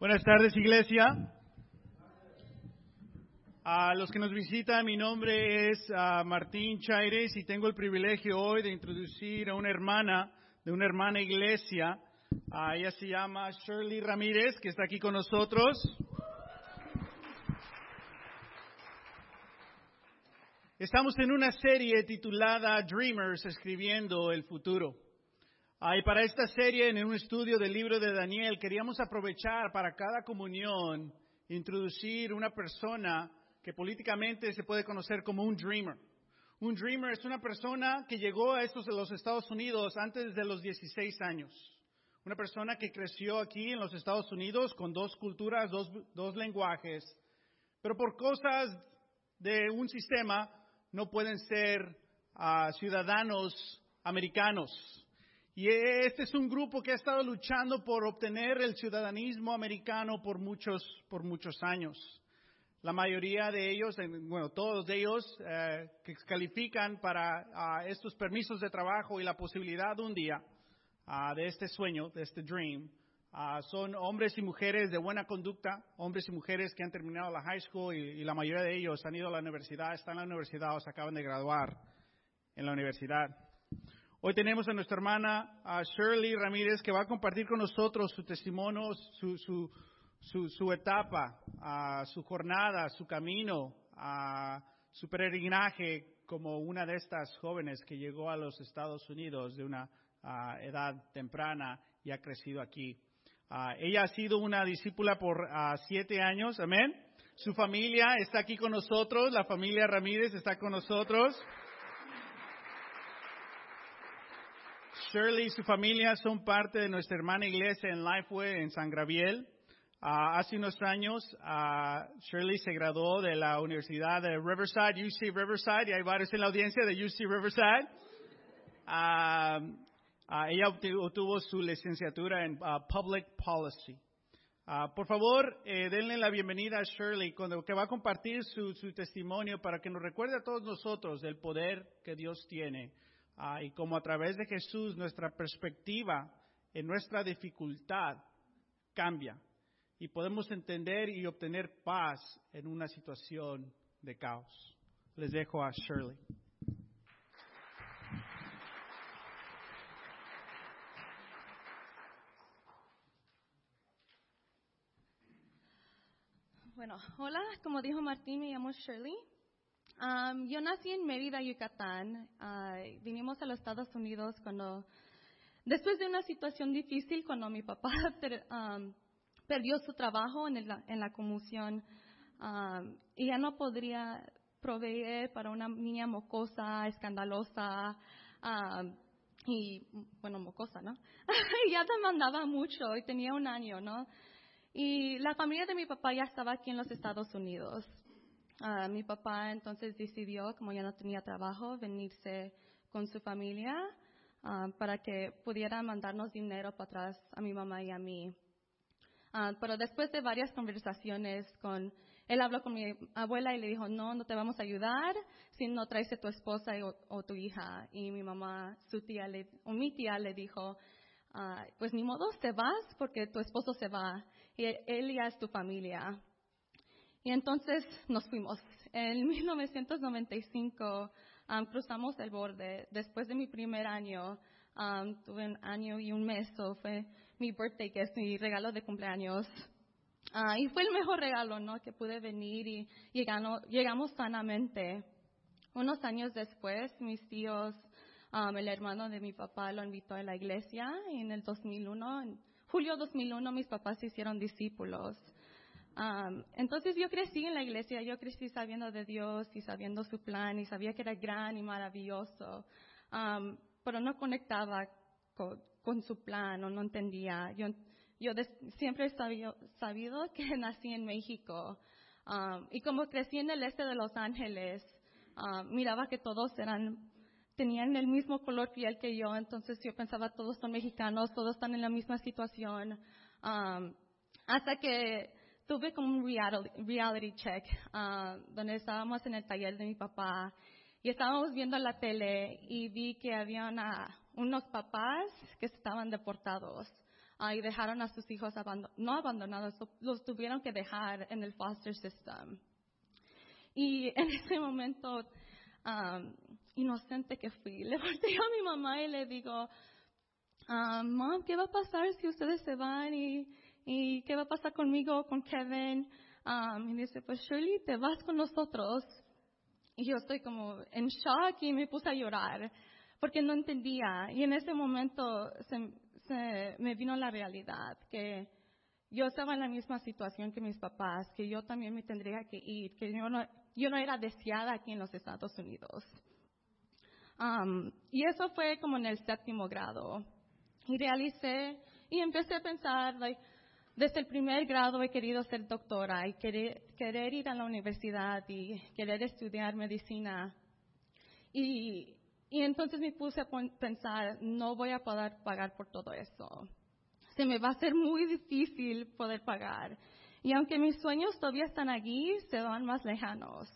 Buenas tardes, iglesia. A los que nos visitan, mi nombre es uh, Martín Chaires y tengo el privilegio hoy de introducir a una hermana de una hermana iglesia. Uh, ella se llama Shirley Ramírez, que está aquí con nosotros. Estamos en una serie titulada Dreamers, escribiendo el futuro. Ah, y para esta serie, en un estudio del libro de Daniel, queríamos aprovechar para cada comunión introducir una persona que políticamente se puede conocer como un dreamer. Un dreamer es una persona que llegó a estos de los Estados Unidos antes de los 16 años. Una persona que creció aquí en los Estados Unidos con dos culturas, dos, dos lenguajes, pero por cosas de un sistema no pueden ser uh, ciudadanos americanos. Y este es un grupo que ha estado luchando por obtener el ciudadanismo americano por muchos, por muchos años. La mayoría de ellos, bueno, todos de ellos eh, que califican para uh, estos permisos de trabajo y la posibilidad de un día uh, de este sueño, de este dream, Uh, son hombres y mujeres de buena conducta, hombres y mujeres que han terminado la high school y, y, la mayoría de ellos han ido a la universidad, están en la universidad o se acaban de graduar en la universidad. Hoy tenemos a nuestra hermana uh, Shirley Ramírez que va a compartir con nosotros su testimonio, su, su, etapa, uh, su jornada, su camino, su peregrinaje como una de estas jóvenes que llegó a los Estados Unidos de una edad temprana y ha crecido aquí. Uh, ella ha sido una discípula por uh, siete años, amén. Su familia está aquí con nosotros, la familia Ramírez está con nosotros. Shirley y su familia son parte de nuestra hermana iglesia en Lifeway, en San Gabriel. Uh, hace unos años, Shirley se graduó de la Universidad de Riverside, UC Riverside, y hay varios en la audiencia de UC Riverside. Uh, ella obtuvo su licenciatura en uh, Public Policy. Uh, por favor, eh, denle la bienvenida a Shirley, cuando, que va a compartir su, su, testimonio para que nos recuerde a todos nosotros del poder que Dios tiene y cómo a través de Jesús nuestra perspectiva en nuestra dificultad cambia y podemos entender y obtener paz en una situación de caos. Les dejo a Shirley. Bueno, hola, como dijo Martín, me llamo Shirley. Um, yo nací en Mérida, Yucatán. Uh, vinimos a los Estados Unidos cuando, después de una situación difícil, cuando mi papá um, perdió su trabajo en, el, en la comisión y ya no podría proveer para una niña mocosa, escandalosa y, bueno, mocosa, ¿no? ya demandaba mucho y tenía un año, ¿no? Y la familia de mi papá ya estaba aquí en los Estados Unidos. Uh, mi papá entonces decidió, como ya no tenía trabajo, venirse con su familia uh, para que pudiera mandarnos dinero para atrás a mi mamá y a mí. Uh, pero después de varias conversaciones con él habló con mi abuela y le dijo, no, no te vamos a ayudar si no traes a tu esposa o, o tu hija. Y mi mamá, su tía, le, o mi tía le dijo, pues ni modo, te vas porque tu esposo se va y él ya es tu familia. Y entonces nos fuimos. En 1995 um, cruzamos el borde. Después de mi primer año, um, tuve un año y un mes, so fue mi birthday, que es mi regalo de cumpleaños. Uh, y fue el mejor regalo, ¿no? Que pude venir y llegamos, llegamos sanamente. Unos años después, mis tíos, um, el hermano de mi papá lo invitó a la iglesia y en el 2001, en julio 2001, mis papás se hicieron discípulos. Um, entonces yo crecí en la iglesia, yo crecí sabiendo de Dios y sabiendo su plan y sabía que era gran y maravilloso, um, pero no conectaba con, su plan o no entendía. Yo, yo de, siempre he sabido, sabido, que nací en México um, y como crecí en el este de Los Ángeles, miraba que todos eran tenían el mismo color piel que yo, entonces yo pensaba todos son mexicanos, todos están en la misma situación. Um, hasta que tuve como un reality, check, uh, donde estábamos en el taller de mi papá y estábamos viendo la tele y vi que había unos papás que estaban deportados. ah, y dejaron a sus hijos no abandonados, los tuvieron que dejar en el foster system. Y en ese momento inocente que fui, le volteé a mi mamá y le digo, Mom, ¿qué va a pasar si ustedes se van y, y qué va a pasar conmigo, con Kevin? y dice, pues Shirley, te vas con nosotros. Y yo estoy como en shock y me puse a llorar porque no entendía. Y en ese momento se, se me vino la realidad que yo estaba en la misma situación que mis papás, que yo también me tendría que ir, que yo no, yo no era deseada aquí en los Estados Unidos. y eso fue como en el séptimo grado. Y realicé y empecé a pensar, like, desde el primer grado he querido ser doctora y querer, ir a la universidad y querer estudiar medicina. Y, entonces me puse a pensar, no voy a poder pagar por todo eso. Se me va a ser muy difícil poder pagar. Y aunque mis sueños todavía están aquí, se van más lejanos.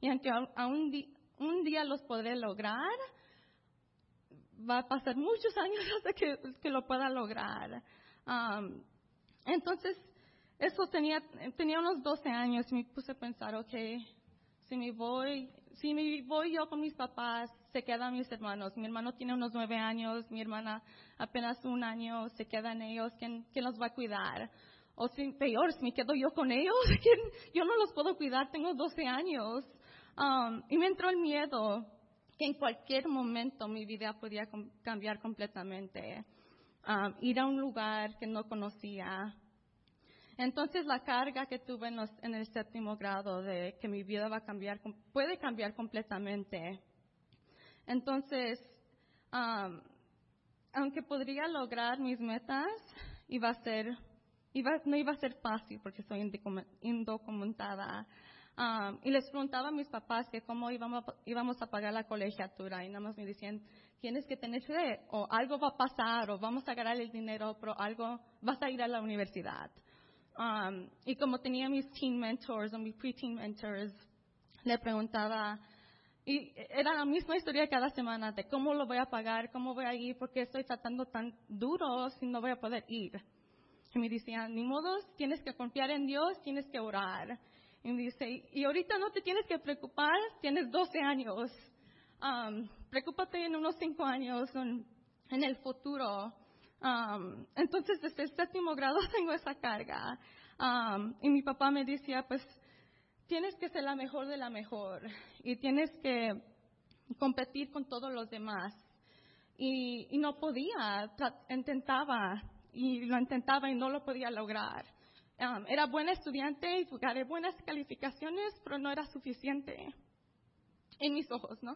y aunque aún un día los podré lograr, va a pasar muchos años hasta que lo pueda lograr. Entonces, eso tenía, tenía unos 12 años y me puse a pensar, ok, si me voy, si me voy yo con mis papás, se quedan mis hermanos. Mi hermano tiene unos nueve años, mi hermana apenas un año, se quedan ellos, ¿quién, quién los va a cuidar? O si, peor, si me quedo yo con ellos, yo no los puedo cuidar, tengo 12 años. y me entró el miedo que en cualquier momento mi vida podía cambiar completamente. Ir a un lugar que no conocía, entonces la carga que tuve en, el séptimo grado de que mi vida va a cambiar, puede cambiar completamente. Entonces, aunque podría lograr mis metas, iba a ser, no iba a ser fácil porque soy indocumentada. Y les preguntaba a mis papás que cómo íbamos, íbamos a pagar la colegiatura y nada más me decían, tienes que tener fe o algo va a pasar o vamos a ganar el dinero, pero algo, vas a ir a la universidad. Um, y como tenía mis teen mentors o mis pre-teen mentors, le preguntaba, y era la misma historia cada semana de cómo lo voy a pagar, cómo voy a ir, porque estoy tratando tan duro si no voy a poder ir. Y me decían, ni modo, tienes que confiar en Dios, tienes que orar. Y me dice, y ahorita no te tienes que preocupar, tienes 12 años. Um, preocúpate en unos 5 años, en, en el futuro. Um, entonces, desde el séptimo grado tengo esa carga. Um, y mi papá me decía, pues, tienes que ser la mejor de la mejor y tienes que competir con todos los demás. Y, y no podía, intentaba y lo intentaba y no lo podía lograr. Um, era buena estudiante y gané buenas calificaciones, pero no era suficiente en mis ojos, ¿no?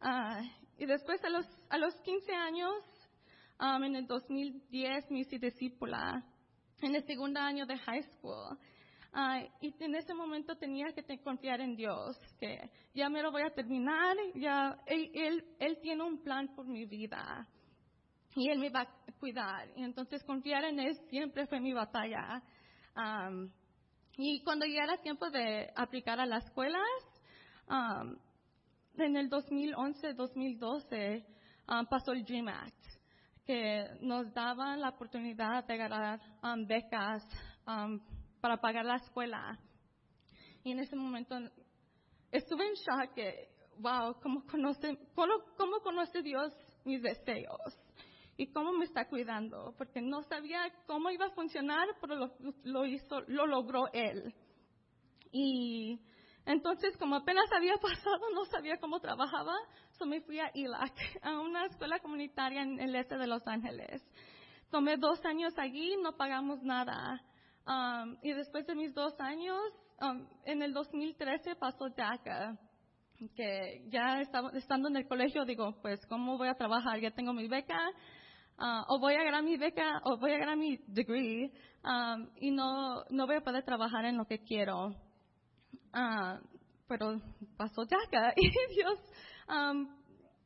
Uh, y después a los, a los 15 años Um, en el 2010 me hice discípula en el segundo año de high school. Uh, y en ese momento tenía que confiar en Dios, que ya me lo voy a terminar, ya él, él, tiene un plan por mi vida y Él me va a cuidar. Y entonces confiar en Él siempre fue mi batalla. Um, y cuando ya era tiempo de aplicar a las escuelas, um, en el 2011-2012 pasó el Dream Act que nos daban la oportunidad de ganar um, becas um, para pagar la escuela. Y en ese momento estuve en shock que, wow, ¿cómo conoce, cómo, conoce Dios mis deseos? Y cómo me está cuidando, porque no sabía cómo iba a funcionar, pero lo, lo hizo, lo logró Él. Y entonces, como apenas había pasado, no sabía cómo trabajaba, so me fui a ELAC, a una escuela comunitaria en el este de Los Ángeles. Tomé dos años allí, no pagamos nada. Um, y después de mis dos años, um, en el 2013 pasó DACA, que ya estaba, estando en el colegio, digo, pues, ¿cómo voy a trabajar? Ya tengo mi beca, uh, o voy a ganar mi beca, o voy a ganar mi degree, um, y no, no voy a poder trabajar en lo que quiero. Ah, pero pasó DACA y Dios um,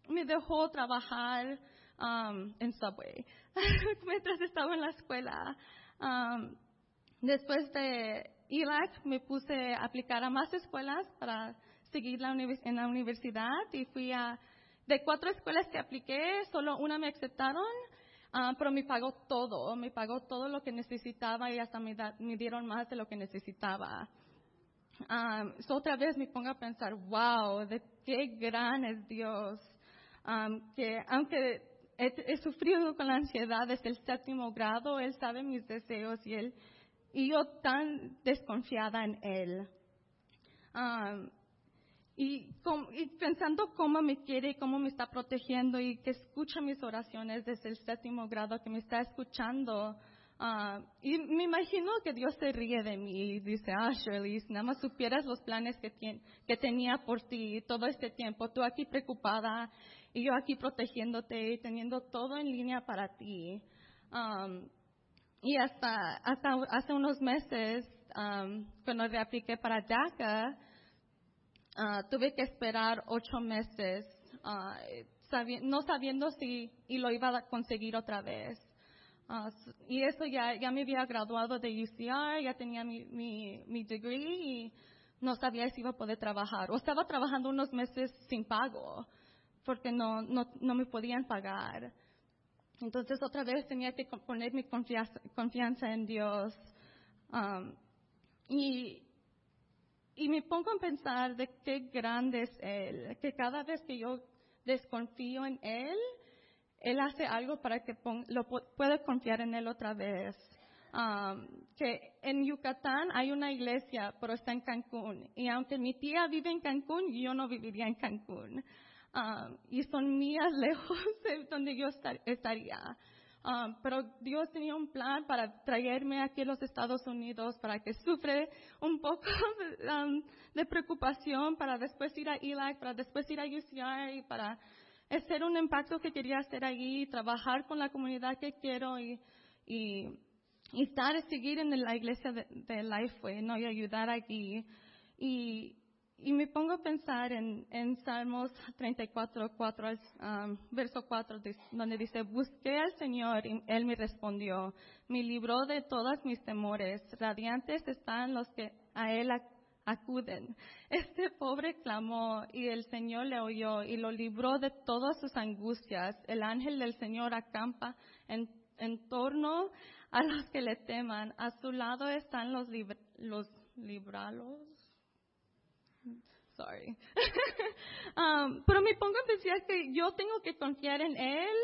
me dejó trabajar um, en Subway mientras estaba en la escuela. Um, después de ELAC me puse a aplicar a más escuelas para seguir la en la universidad y fui a, de cuatro escuelas que apliqué, solo una me aceptaron Ah, pero me pagó todo, me pagó todo lo que necesitaba y hasta me, da- me dieron más de lo que necesitaba. Um, so otra vez me pongo a pensar, wow, de qué gran es Dios. Um, que aunque he, sufrido con la ansiedad desde el séptimo grado, Él sabe mis deseos y Él, y yo tan desconfiada en Él. Y, y pensando cómo me quiere y cómo me está protegiendo y que escucha mis oraciones desde el séptimo grado, que me está escuchando. ah, y me imagino que Dios se ríe de mí y dice, ah, Shirley, si nada más supieras los planes que, tien- que tenía por ti todo este tiempo, tú aquí preocupada y yo aquí protegiéndote y teniendo todo en línea para ti. Um, y hasta, hasta hace unos meses, um, cuando reapliqué para DACA, Ah, tuve que esperar ocho meses, ah, sabi- no sabiendo si y lo iba a conseguir otra vez. S- y eso ya, ya me había graduado de UCR, ya tenía mi, mi, mi degree y no sabía si iba a poder trabajar. O estaba trabajando unos meses sin pago, porque no, no, no me podían pagar. Entonces otra vez tenía que poner mi confianza, confianza en Dios. Um, y, y me pongo a pensar de qué grande es Él, que cada vez que yo desconfío en Él, Él hace algo para que lo pu- pueda confiar en Él otra vez. Um, que en Yucatán hay una iglesia, pero está en Cancún. Y aunque mi tía vive en Cancún, yo no viviría en Cancún. Um, y son mías lejos de donde yo estar- estaría. Um, pero Dios tenía un plan para traerme aquí a los Estados Unidos para que sufre un poco de, um, de preocupación, para después ir a ELAC, para después ir a UCR y para hacer un impacto que quería hacer allí, trabajar con la comunidad que quiero y, y, y estar, seguir en la iglesia de, de Lifeway, ¿no? Y ayudar aquí. Y, y me pongo a pensar en, en Salmos 34, 4, um, verso 4, dis- donde dice, busqué al Señor y Él me respondió, me libró de todos mis temores, radiantes están los que a Él ac- acuden. Este pobre clamó y el Señor le oyó y lo libró de todas sus angustias. El ángel del Señor acampa en, en torno a los que le teman. A su lado están los, lib- los libralos. Sorry. Um, pero me pongo a pensar que yo tengo que confiar en Él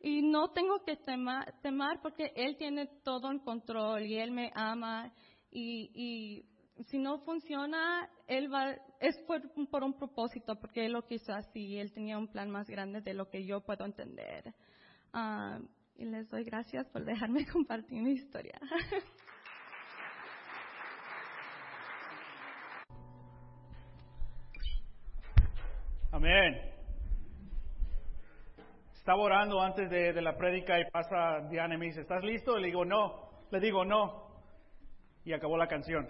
y no tengo que tema- temar porque Él tiene todo en control y Él me ama y, y si no funciona, Él va, es por, por un propósito porque Él lo quiso así Él tenía un plan más grande de lo que yo puedo entender. Um, y les doy gracias por dejarme compartir mi historia. Amén. Estaba orando antes de, la prédica y pasa Diana y me dice, ¿estás listo? Le digo, no. Le digo, no. Y acabó la canción.